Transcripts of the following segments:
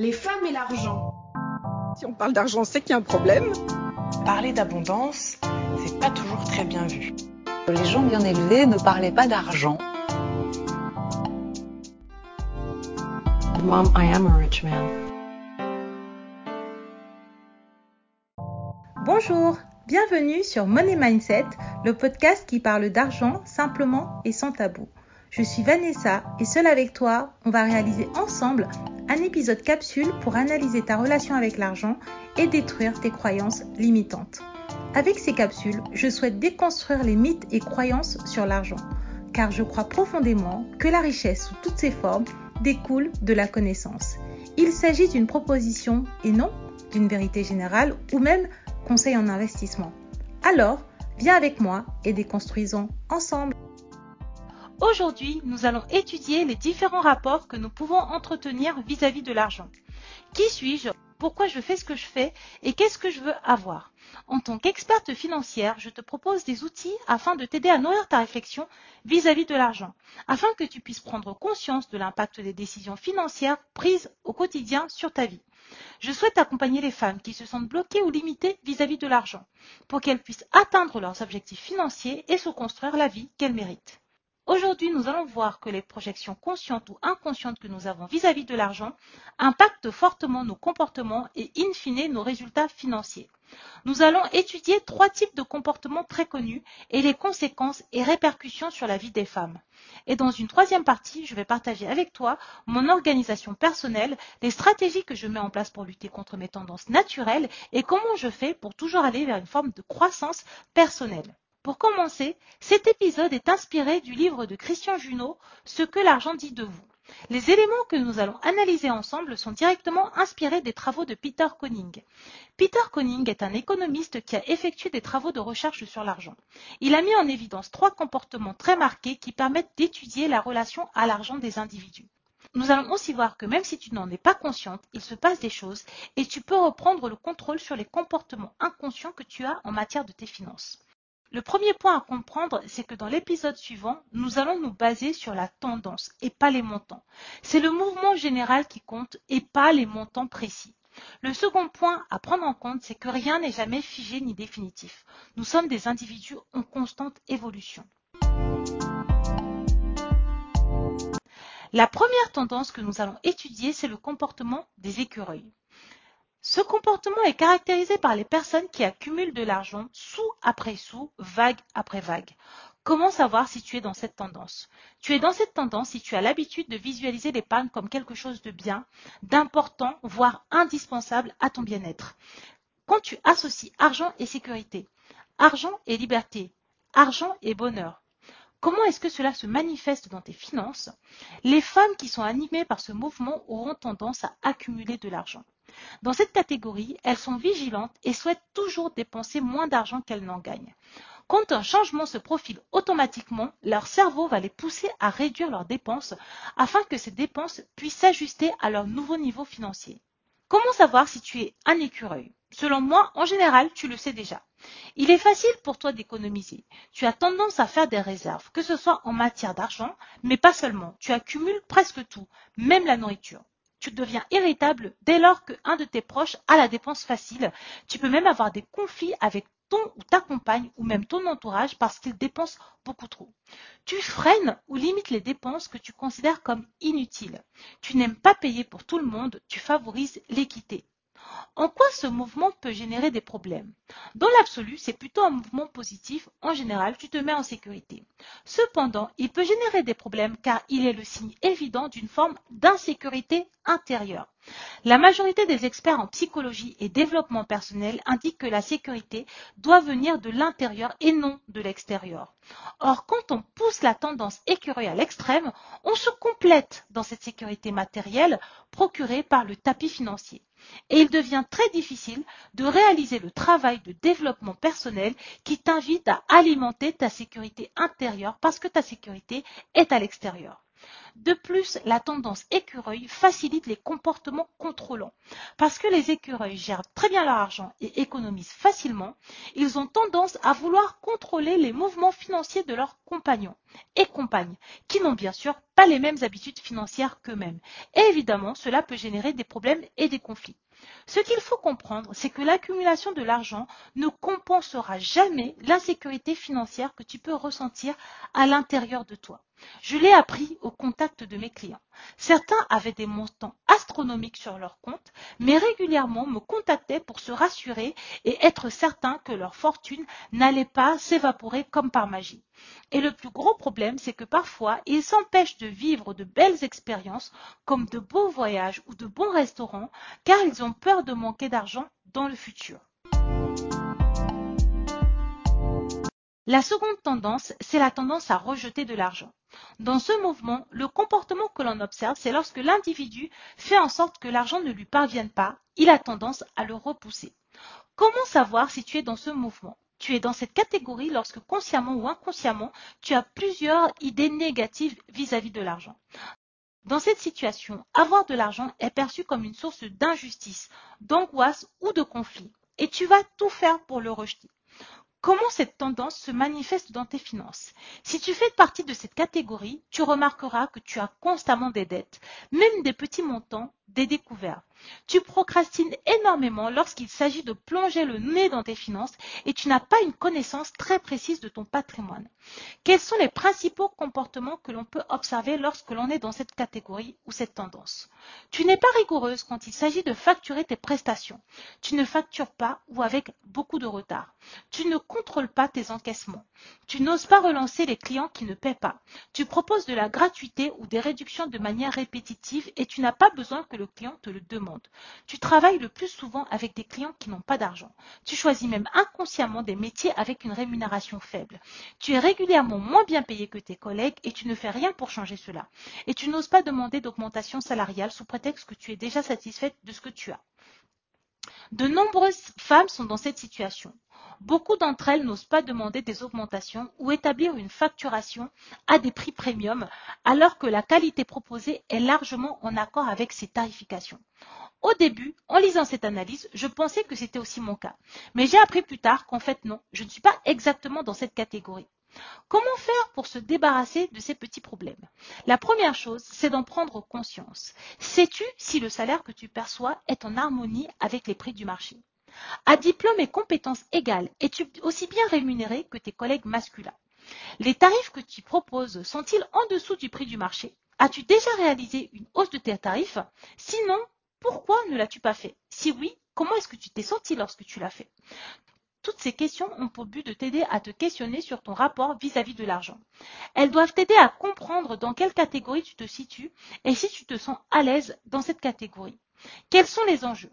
les femmes et l'argent. Si on parle d'argent, c'est qu'il y a un problème. Parler d'abondance, c'est pas toujours très bien vu. Les gens bien élevés ne parlaient pas d'argent. Mom, I am a rich man. Bonjour, bienvenue sur Money Mindset, le podcast qui parle d'argent simplement et sans tabou. Je suis Vanessa et seule avec toi, on va réaliser ensemble un épisode capsule pour analyser ta relation avec l'argent et détruire tes croyances limitantes. Avec ces capsules, je souhaite déconstruire les mythes et croyances sur l'argent, car je crois profondément que la richesse sous toutes ses formes découle de la connaissance. Il s'agit d'une proposition et non d'une vérité générale ou même conseil en investissement. Alors, viens avec moi et déconstruisons ensemble. Aujourd'hui, nous allons étudier les différents rapports que nous pouvons entretenir vis-à-vis de l'argent. Qui suis-je? Pourquoi je fais ce que je fais? Et qu'est-ce que je veux avoir? En tant qu'experte financière, je te propose des outils afin de t'aider à nourrir ta réflexion vis-à-vis de l'argent, afin que tu puisses prendre conscience de l'impact des décisions financières prises au quotidien sur ta vie. Je souhaite accompagner les femmes qui se sentent bloquées ou limitées vis-à-vis de l'argent, pour qu'elles puissent atteindre leurs objectifs financiers et se construire la vie qu'elles méritent. Aujourd'hui, nous allons voir que les projections conscientes ou inconscientes que nous avons vis-à-vis de l'argent impactent fortement nos comportements et in fine nos résultats financiers. Nous allons étudier trois types de comportements très connus et les conséquences et répercussions sur la vie des femmes. Et dans une troisième partie, je vais partager avec toi mon organisation personnelle, les stratégies que je mets en place pour lutter contre mes tendances naturelles et comment je fais pour toujours aller vers une forme de croissance personnelle. Pour commencer, cet épisode est inspiré du livre de Christian Junot, Ce que l'argent dit de vous. Les éléments que nous allons analyser ensemble sont directement inspirés des travaux de Peter Koning. Peter Koning est un économiste qui a effectué des travaux de recherche sur l'argent. Il a mis en évidence trois comportements très marqués qui permettent d'étudier la relation à l'argent des individus. Nous allons aussi voir que même si tu n'en es pas consciente, il se passe des choses et tu peux reprendre le contrôle sur les comportements inconscients que tu as en matière de tes finances. Le premier point à comprendre, c'est que dans l'épisode suivant, nous allons nous baser sur la tendance et pas les montants. C'est le mouvement général qui compte et pas les montants précis. Le second point à prendre en compte, c'est que rien n'est jamais figé ni définitif. Nous sommes des individus en constante évolution. La première tendance que nous allons étudier, c'est le comportement des écureuils. Ce comportement est caractérisé par les personnes qui accumulent de l'argent sous après sous, vague après vague. Comment savoir si tu es dans cette tendance? Tu es dans cette tendance si tu as l'habitude de visualiser l'épargne comme quelque chose de bien, d'important, voire indispensable à ton bien-être. Quand tu associes argent et sécurité, argent et liberté, argent et bonheur, Comment est-ce que cela se manifeste dans tes finances? Les femmes qui sont animées par ce mouvement auront tendance à accumuler de l'argent. Dans cette catégorie, elles sont vigilantes et souhaitent toujours dépenser moins d'argent qu'elles n'en gagnent. Quand un changement se profile automatiquement, leur cerveau va les pousser à réduire leurs dépenses afin que ces dépenses puissent s'ajuster à leur nouveau niveau financier. Comment savoir si tu es un écureuil? Selon moi, en général, tu le sais déjà. Il est facile pour toi d'économiser. Tu as tendance à faire des réserves, que ce soit en matière d'argent, mais pas seulement. Tu accumules presque tout, même la nourriture tu deviens irritable dès lors qu'un de tes proches a la dépense facile. Tu peux même avoir des conflits avec ton ou ta compagne ou même ton entourage parce qu'il dépense beaucoup trop. Tu freines ou limites les dépenses que tu considères comme inutiles. Tu n'aimes pas payer pour tout le monde, tu favorises l'équité. En quoi ce mouvement peut générer des problèmes? Dans l'absolu, c'est plutôt un mouvement positif. En général, tu te mets en sécurité. Cependant, il peut générer des problèmes car il est le signe évident d'une forme d'insécurité intérieure. La majorité des experts en psychologie et développement personnel indiquent que la sécurité doit venir de l'intérieur et non de l'extérieur. Or, quand on pousse la tendance écureuil à l'extrême, on se complète dans cette sécurité matérielle procurée par le tapis financier. Et il devient très difficile de réaliser le travail de développement personnel qui t'invite à alimenter ta sécurité intérieure parce que ta sécurité est à l'extérieur. De plus, la tendance écureuil facilite les comportements contrôlants. Parce que les écureuils gèrent très bien leur argent et économisent facilement, ils ont tendance à vouloir contrôler les mouvements financiers de leurs compagnons et compagnes, qui n'ont bien sûr pas les mêmes habitudes financières qu'eux-mêmes. Et évidemment, cela peut générer des problèmes et des conflits. Ce qu'il faut comprendre, c'est que l'accumulation de l'argent ne compensera jamais l'insécurité financière que tu peux ressentir à l'intérieur de toi. Je l'ai appris au contact de mes clients. Certains avaient des montants astronomiques sur leur compte, mais régulièrement me contactaient pour se rassurer et être certains que leur fortune n'allait pas s'évaporer comme par magie. Et le plus gros problème, c'est que parfois, ils s'empêchent de vivre de belles expériences comme de beaux voyages ou de bons restaurants car ils ont peur de manquer d'argent dans le futur. La seconde tendance, c'est la tendance à rejeter de l'argent. Dans ce mouvement, le comportement que l'on observe, c'est lorsque l'individu fait en sorte que l'argent ne lui parvienne pas, il a tendance à le repousser. Comment savoir si tu es dans ce mouvement? Tu es dans cette catégorie lorsque consciemment ou inconsciemment, tu as plusieurs idées négatives vis-à-vis de l'argent. Dans cette situation, avoir de l'argent est perçu comme une source d'injustice, d'angoisse ou de conflit, et tu vas tout faire pour le rejeter. Comment cette tendance se manifeste dans tes finances? Si tu fais partie de cette catégorie, tu remarqueras que tu as constamment des dettes, même des petits montants, des découvertes. Tu procrastines énormément lorsqu'il s'agit de plonger le nez dans tes finances et tu n'as pas une connaissance très précise de ton patrimoine. Quels sont les principaux comportements que l'on peut observer lorsque l'on est dans cette catégorie ou cette tendance? Tu n'es pas rigoureuse quand il s'agit de facturer tes prestations. Tu ne factures pas ou avec beaucoup de retard. Tu ne contrôles pas tes encaissements. Tu n'oses pas relancer les clients qui ne paient pas. Tu proposes de la gratuité ou des réductions de manière répétitive et tu n'as pas besoin que le client te le demande. Tu travailles le plus souvent avec des clients qui n'ont pas d'argent. Tu choisis même inconsciemment des métiers avec une rémunération faible. Tu es régulièrement moins bien payé que tes collègues et tu ne fais rien pour changer cela. Et tu n'oses pas demander d'augmentation salariale sous prétexte que tu es déjà satisfaite de ce que tu as. De nombreuses femmes sont dans cette situation. Beaucoup d'entre elles n'osent pas demander des augmentations ou établir une facturation à des prix premium alors que la qualité proposée est largement en accord avec ces tarifications. Au début, en lisant cette analyse, je pensais que c'était aussi mon cas. Mais j'ai appris plus tard qu'en fait non, je ne suis pas exactement dans cette catégorie. Comment faire pour se débarrasser de ces petits problèmes? La première chose, c'est d'en prendre conscience. Sais-tu si le salaire que tu perçois est en harmonie avec les prix du marché? À diplôme et compétences égales, es-tu aussi bien rémunéré que tes collègues masculins? Les tarifs que tu proposes sont-ils en dessous du prix du marché? As-tu déjà réalisé une hausse de tes tarifs? Sinon, pourquoi ne l'as-tu pas fait? Si oui, comment est-ce que tu t'es senti lorsque tu l'as fait? Toutes ces questions ont pour but de t'aider à te questionner sur ton rapport vis-à-vis de l'argent. Elles doivent t'aider à comprendre dans quelle catégorie tu te situes et si tu te sens à l'aise dans cette catégorie. Quels sont les enjeux?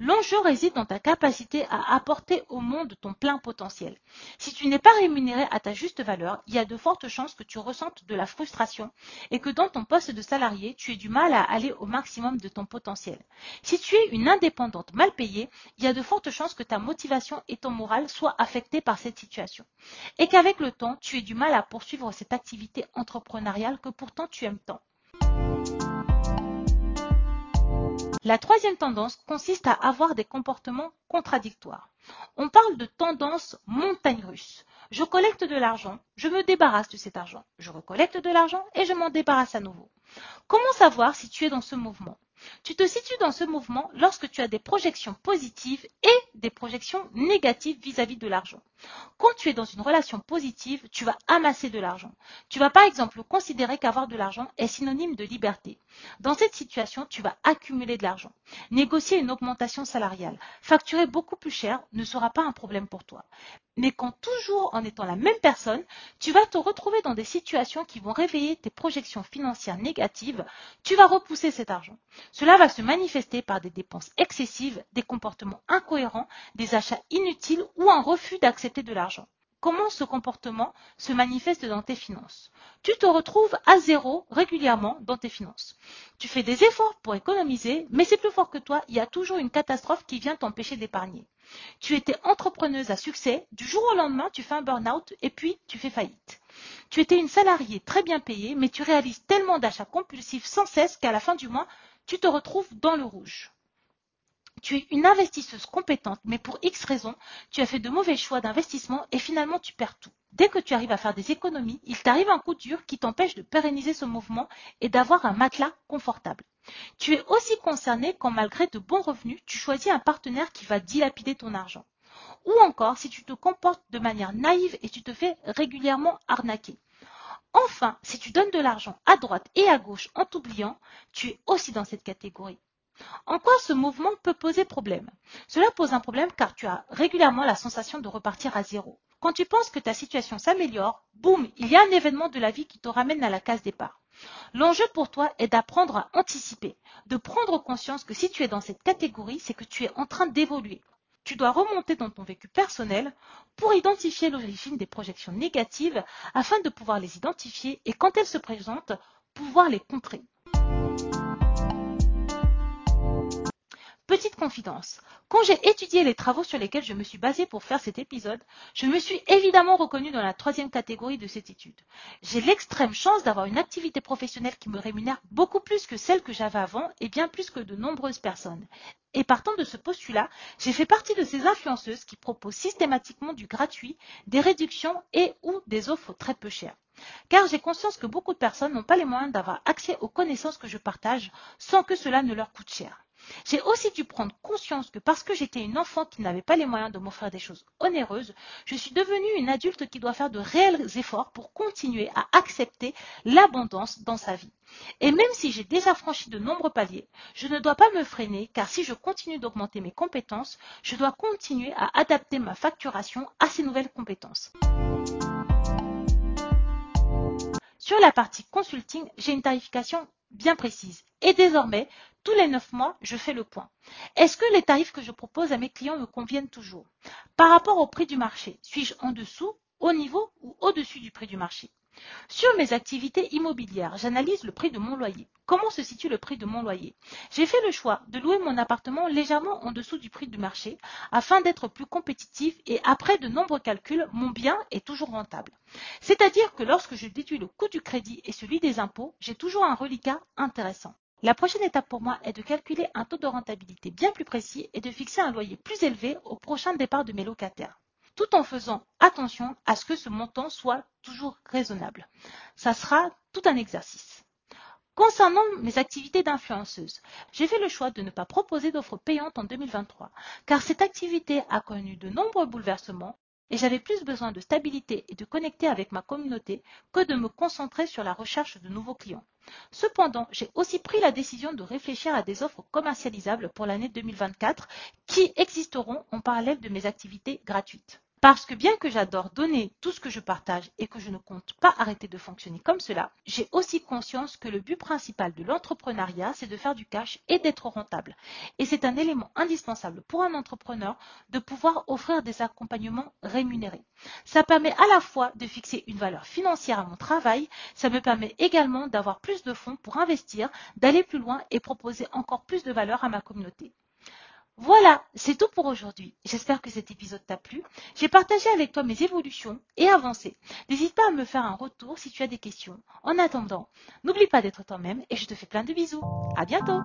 L'enjeu réside dans ta capacité à apporter au monde ton plein potentiel. Si tu n'es pas rémunéré à ta juste valeur, il y a de fortes chances que tu ressentes de la frustration et que dans ton poste de salarié, tu aies du mal à aller au maximum de ton potentiel. Si tu es une indépendante mal payée, il y a de fortes chances que ta motivation et ton moral soient affectés par cette situation. Et qu'avec le temps, tu aies du mal à poursuivre cette activité entrepreneuriale que pourtant tu aimes tant. La troisième tendance consiste à avoir des comportements contradictoires. On parle de tendance montagne russe. Je collecte de l'argent, je me débarrasse de cet argent. Je recollecte de l'argent et je m'en débarrasse à nouveau. Comment savoir si tu es dans ce mouvement? Tu te situes dans ce mouvement lorsque tu as des projections positives et des projections négatives vis-à-vis de l'argent. Quand tu es dans une relation positive, tu vas amasser de l'argent. Tu vas par exemple considérer qu'avoir de l'argent est synonyme de liberté. Dans cette situation, tu vas accumuler de l'argent. Négocier une augmentation salariale, facturer beaucoup plus cher ne sera pas un problème pour toi. Mais quand toujours en étant la même personne, tu vas te retrouver dans des situations qui vont réveiller tes projections financières négatives, tu vas repousser cet argent. Cela va se manifester par des dépenses excessives, des comportements incohérents, des achats inutiles ou un refus d'accepter de l'argent. Comment ce comportement se manifeste dans tes finances? Tu te retrouves à zéro régulièrement dans tes finances. Tu fais des efforts pour économiser, mais c'est plus fort que toi, il y a toujours une catastrophe qui vient t'empêcher d'épargner. Tu étais entrepreneuse à succès, du jour au lendemain, tu fais un burn-out et puis tu fais faillite. Tu étais une salariée très bien payée, mais tu réalises tellement d'achats compulsifs sans cesse qu'à la fin du mois, tu te retrouves dans le rouge. Tu es une investisseuse compétente, mais pour X raisons, tu as fait de mauvais choix d'investissement et finalement tu perds tout. Dès que tu arrives à faire des économies, il t'arrive un coup dur qui t'empêche de pérenniser ce mouvement et d'avoir un matelas confortable. Tu es aussi concerné quand malgré de bons revenus, tu choisis un partenaire qui va dilapider ton argent. Ou encore si tu te comportes de manière naïve et tu te fais régulièrement arnaquer. Enfin, si tu donnes de l'argent à droite et à gauche en t'oubliant, tu es aussi dans cette catégorie. En quoi ce mouvement peut poser problème? Cela pose un problème car tu as régulièrement la sensation de repartir à zéro. Quand tu penses que ta situation s'améliore, boum, il y a un événement de la vie qui te ramène à la case départ. L'enjeu pour toi est d'apprendre à anticiper, de prendre conscience que si tu es dans cette catégorie, c'est que tu es en train d'évoluer. Tu dois remonter dans ton vécu personnel pour identifier l'origine des projections négatives afin de pouvoir les identifier et quand elles se présentent, pouvoir les contrer. Petite confidence, quand j'ai étudié les travaux sur lesquels je me suis basée pour faire cet épisode, je me suis évidemment reconnue dans la troisième catégorie de cette étude. J'ai l'extrême chance d'avoir une activité professionnelle qui me rémunère beaucoup plus que celle que j'avais avant et bien plus que de nombreuses personnes. Et partant de ce postulat, j'ai fait partie de ces influenceuses qui proposent systématiquement du gratuit, des réductions et ou des offres très peu chères. Car j'ai conscience que beaucoup de personnes n'ont pas les moyens d'avoir accès aux connaissances que je partage sans que cela ne leur coûte cher. J'ai aussi dû prendre conscience que parce que j'étais une enfant qui n'avait pas les moyens de m'offrir des choses onéreuses, je suis devenue une adulte qui doit faire de réels efforts pour continuer à accepter l'abondance dans sa vie. Et même si j'ai déjà franchi de nombreux paliers, je ne dois pas me freiner car si je continue d'augmenter mes compétences, je dois continuer à adapter ma facturation à ces nouvelles compétences. Sur la partie consulting, j'ai une tarification bien précise. Et désormais, tous les neuf mois, je fais le point. Est-ce que les tarifs que je propose à mes clients me conviennent toujours? Par rapport au prix du marché, suis-je en dessous, au niveau ou au-dessus du prix du marché? Sur mes activités immobilières, j'analyse le prix de mon loyer. Comment se situe le prix de mon loyer? J'ai fait le choix de louer mon appartement légèrement en dessous du prix du marché afin d'être plus compétitif et après de nombreux calculs, mon bien est toujours rentable. C'est-à-dire que lorsque je déduis le coût du crédit et celui des impôts, j'ai toujours un reliquat intéressant. La prochaine étape pour moi est de calculer un taux de rentabilité bien plus précis et de fixer un loyer plus élevé au prochain départ de mes locataires tout en faisant attention à ce que ce montant soit toujours raisonnable. Ça sera tout un exercice. Concernant mes activités d'influenceuse, j'ai fait le choix de ne pas proposer d'offres payantes en 2023, car cette activité a connu de nombreux bouleversements et j'avais plus besoin de stabilité et de connecter avec ma communauté que de me concentrer sur la recherche de nouveaux clients. Cependant, j'ai aussi pris la décision de réfléchir à des offres commercialisables pour l'année 2024 qui existeront en parallèle de mes activités gratuites. Parce que bien que j'adore donner tout ce que je partage et que je ne compte pas arrêter de fonctionner comme cela, j'ai aussi conscience que le but principal de l'entrepreneuriat, c'est de faire du cash et d'être rentable. Et c'est un élément indispensable pour un entrepreneur de pouvoir offrir des accompagnements rémunérés. Ça permet à la fois de fixer une valeur financière à mon travail, ça me permet également d'avoir plus de fonds pour investir, d'aller plus loin et proposer encore plus de valeur à ma communauté. Voilà, c'est tout pour aujourd'hui. J'espère que cet épisode t'a plu. J'ai partagé avec toi mes évolutions et avancées. N'hésite pas à me faire un retour si tu as des questions. En attendant, n'oublie pas d'être toi-même et je te fais plein de bisous. À bientôt.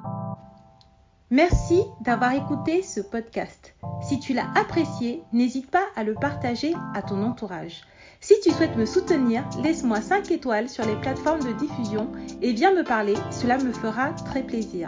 Merci d'avoir écouté ce podcast. Si tu l'as apprécié, n'hésite pas à le partager à ton entourage. Si tu souhaites me soutenir, laisse-moi 5 étoiles sur les plateformes de diffusion et viens me parler, cela me fera très plaisir.